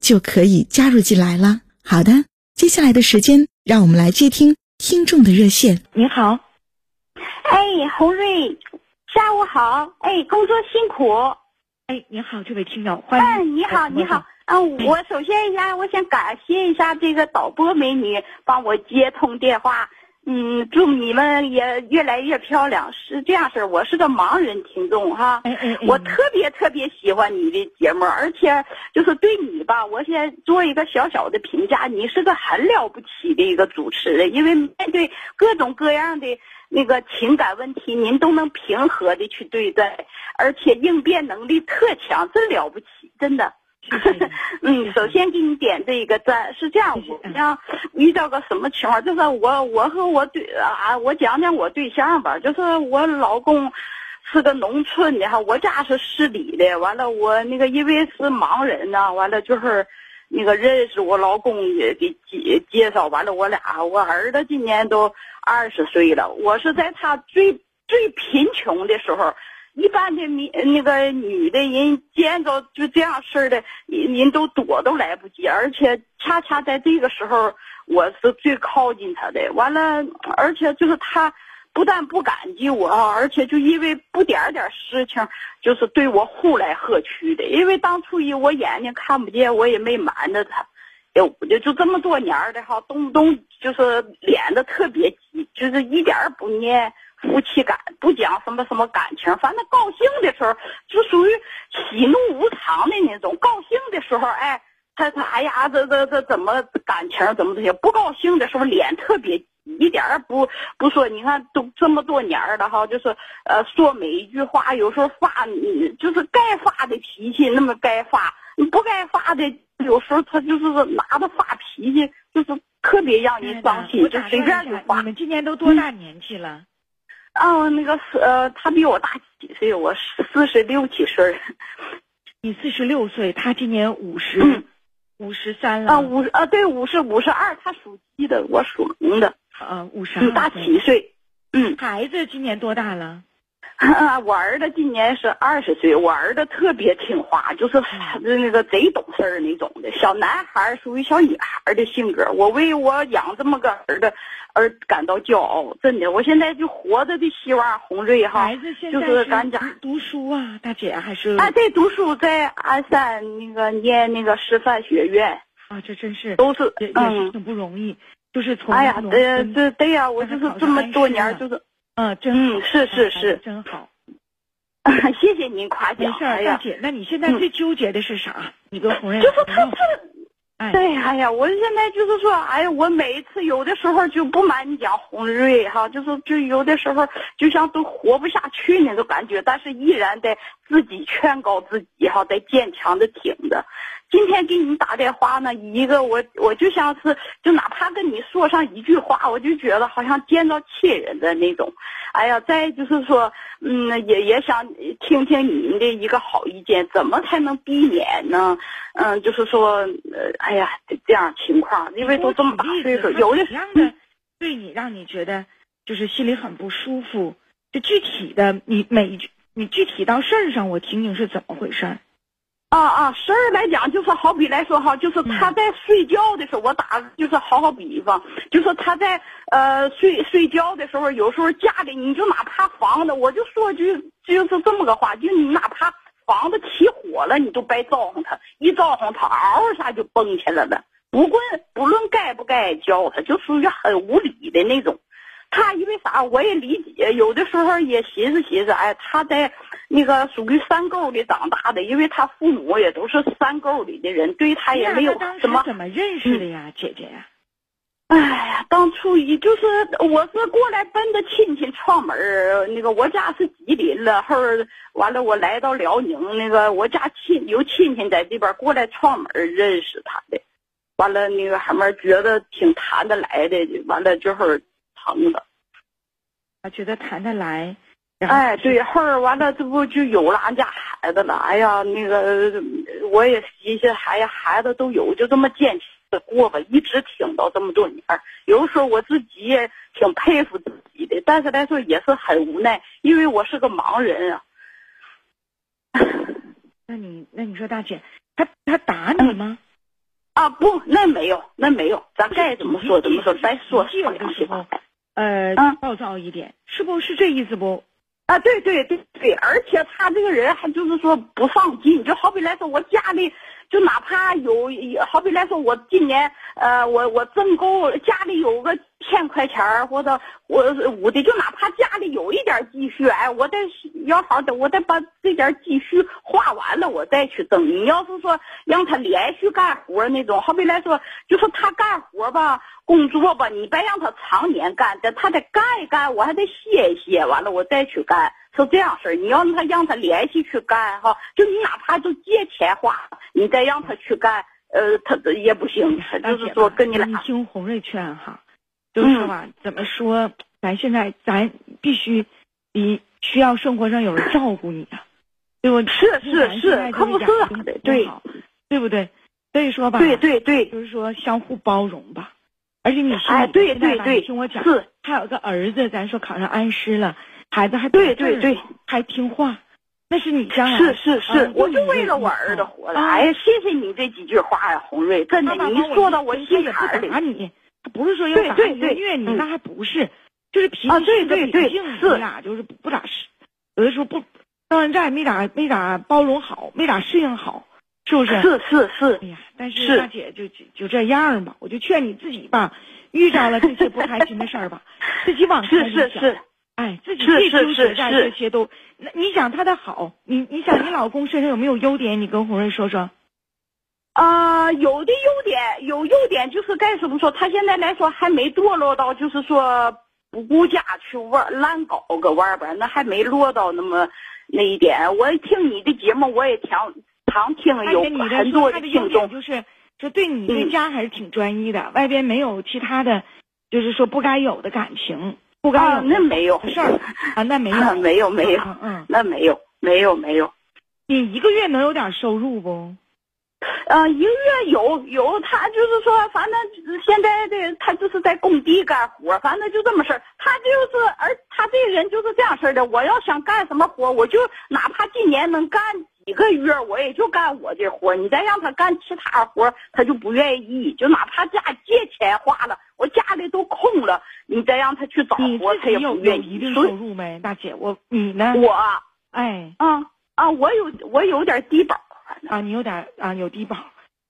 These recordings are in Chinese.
就可以加入进来了。好的，接下来的时间，让我们来接听听众的热线。你好，哎，洪瑞，下午好，哎，工作辛苦。哎，你好，这位听友，欢迎。嗯，你好，你好，嗯，我首先一下，我想感谢一下这个导播美女帮我接通电话。嗯，祝你们也越来越漂亮。是这样式儿，我是个盲人听众哈，我特别特别喜欢你的节目，而且就是对你吧，我先做一个小小的评价，你是个很了不起的一个主持人，因为面对各种各样的那个情感问题，您都能平和的去对待，而且应变能力特强，真了不起，真的。嗯，首先给你点这一个赞。是这样，我像遇到个什么情况，就是我我和我对啊，我讲讲我对象吧，就是我老公是个农村的哈，我家是市里的。完了，我那个因为是盲人呢，完了就是那个认识我老公也给介介绍完了，我俩我儿子今年都二十岁了，我是在他最最贫穷的时候。一般的民那个女的人见着就这样式的，人人都躲都来不及，而且恰恰在这个时候，我是最靠近他的。完了，而且就是他不但不感激我啊，而且就因为不点点事情，就是对我呼来喝去的。因为当初一我眼睛看不见，我也没瞒着他，就就这么多年的哈，动不动就是脸的特别急，就是一点不念。夫妻感不讲什么什么感情，反正高兴的时候就属于喜怒无常的那种。高兴的时候，哎，他他哎呀，这这这怎么感情怎么这些？不高兴的时候脸特别一点儿不不说。你看都这么多年了哈，就是呃说每一句话，有时候发就是该发的脾气那么该发，不该发的有时候他就是拿着发脾气，就是特别让人伤心，就随便就发。你们今年都多大年纪了？哦，那个是呃，他比我大几岁，我四十六七岁。你四十六岁，他今年五十，五十三了。啊，五啊，对，五十五十二，他属鸡的，我属龙的。啊，五十二。大七岁。嗯。孩子今年多大了？我儿子今年是二十岁，我儿子特别听话，就是那个贼懂事儿那种的小男孩，属于小女孩的性格。我为我养这么个儿子而感到骄傲，真的。我现在就活着的希望，红瑞哈，就是咱家读书啊，大姐还是啊，对，读书在鞍山那个念那个师范学院啊，这真是都是也也是挺不容易，就是从哎呀，对对对呀，我就是这么多年就是。嗯，真嗯是是是真好，谢谢您夸奖。没事，大姐，那你现在最纠结的是啥？你跟红人就是他是，对，哎呀，我现在就是说，哎呀，我每一次有的时候就不瞒你讲，红瑞哈，就是就有的时候就像都活不下去那种感觉，但是依然得自己劝告自己哈，得坚强的挺着。今天给你打电话呢，一个我我就像是，就哪怕跟你说上一句话，我就觉得好像见到亲人的那种。哎呀，再就是说，嗯，也也想听听您的一个好意见，怎么才能避免呢？嗯，就是说，呃，哎呀，这样情况，因为都这么大岁数，有的样的对你让你觉得就是心里很不舒服。就具体的，你每一句，你具体到事儿上，我听听是怎么回事。啊啊，事儿来讲就是好比来说哈，就是他在睡觉的时候，我打就是好好比方，就是他在呃睡睡觉的时候，有时候家里你就哪怕房子，我就说句就是这么个话，就你哪怕房子起火了，你都别招呼他，一招呼他嗷一下就蹦起来了，不论不论该不该教他，就属于很无理的那种。他因为啥我也理解，有的时候也寻思寻思，哎，他在那个属于山沟里长大的，因为他父母也都是山沟里的人，对他也没有什么。怎么认识的呀，姐姐呀？哎呀，当初一就是我是过来奔着亲戚串门儿，那个我家是吉林了，后完了我来到辽宁，那个我家亲有亲戚在这边过来串门儿认识他的，完了那个什么觉得挺谈得来的，完了就是成了。啊，觉得谈得来。哎，对，后儿完了，这不就有了俺家孩子了？哎呀，那个我也寻思，哎呀，孩子都有，就这么坚持。过吧，一直挺到这么多年有的时候我自己也挺佩服自己的，但是来说也是很无奈，因为我是个盲人啊。那你那你说大姐，他他打你吗？啊不，那没有，那没有，咱该怎么说怎么说，咱说说两句话。呃，暴躁一点，是不是这意思不？啊，对对对对，而且他这个人还就是说不上进，就好比来说我家里。就哪怕有，好比来说，我今年，呃，我我挣够家里有个千块钱或者我我的，就哪怕家里有一点积蓄，哎，我得要好的，我得把这点积蓄花完了，我再去挣。你要是说让他连续干活那种，好比来说，就是他干活吧，工作吧，你别让他常年干，的，他得干一干，我还得歇一歇，完了我再去干。是这样式儿，你要他让他联系去干哈，就你哪怕就借钱花，你再让他去干，呃，他也不行。就是说跟你俩，你听洪瑞劝哈，就是说吧，怎么说，咱现在咱必须，你需要生活上有人照顾你啊，对不？是是是，可不是对，对不对？所以说吧，对对对，就是说相互包容吧。而且你说，哎，对对对，听我讲，是，还有个儿子，咱说考上安师了。孩子还对对对，还听话，那是你将来是是是，我就为了我儿子活的。哎呀，谢谢你这几句话呀，红瑞，真的，你说到我心坎里。打你，他不是说要打你虐你，那还不是，就是脾气性格秉性，你俩就是不咋适，有的时候不到现在没咋没咋包容好，没咋适应好，是不是？是是是。哎呀，但是大姐就就这样吧，我就劝你自己吧，遇着了这些不开心的事儿吧，自己往是是是。哎，自己最纠结在这些都，那你想他的好，你你想你老公身上有没有优点？你跟红瑞说说。啊，有的优点，有优点就是该怎么说？他现在来说还没堕落到，就是说不顾家去玩乱搞个玩吧，那还没落到那么那一点。我听你的节目，我也常常听，有很多的听众，就是就对你对家还是挺专一的，外边没有其他的，就是说不该有的感情。啊，那没有事儿啊，那没有，没有，没有，嗯，那没有，没有，没有。你一个月能有点收入不？呃，一个月有有，他就是说，反正现在的他就是在工地干活，反正就这么事儿。他就是，而他这人就是这样式的。我要想干什么活，我就哪怕今年能干几个月，我也就干我这活。你再让他干其他活，他就不愿意。就哪怕家借钱花了，我家里都空了，你再让他去找活，他也不愿意。一定收入没，大姐，我你呢？我哎，啊啊，我有我有点低保。啊，你有点啊，有低保，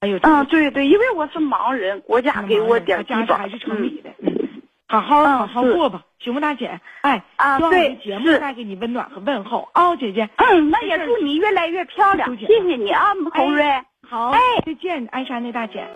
还有啊，对对，因为我是盲人，国家给我点低保还是成立的。嗯，好好好好过吧，行不，大姐？哎，啊，对，节目带给你温暖和问候啊，姐姐。嗯，那也祝你越来越漂亮，谢谢你啊，红瑞。好，哎，再见，鞍山的大姐。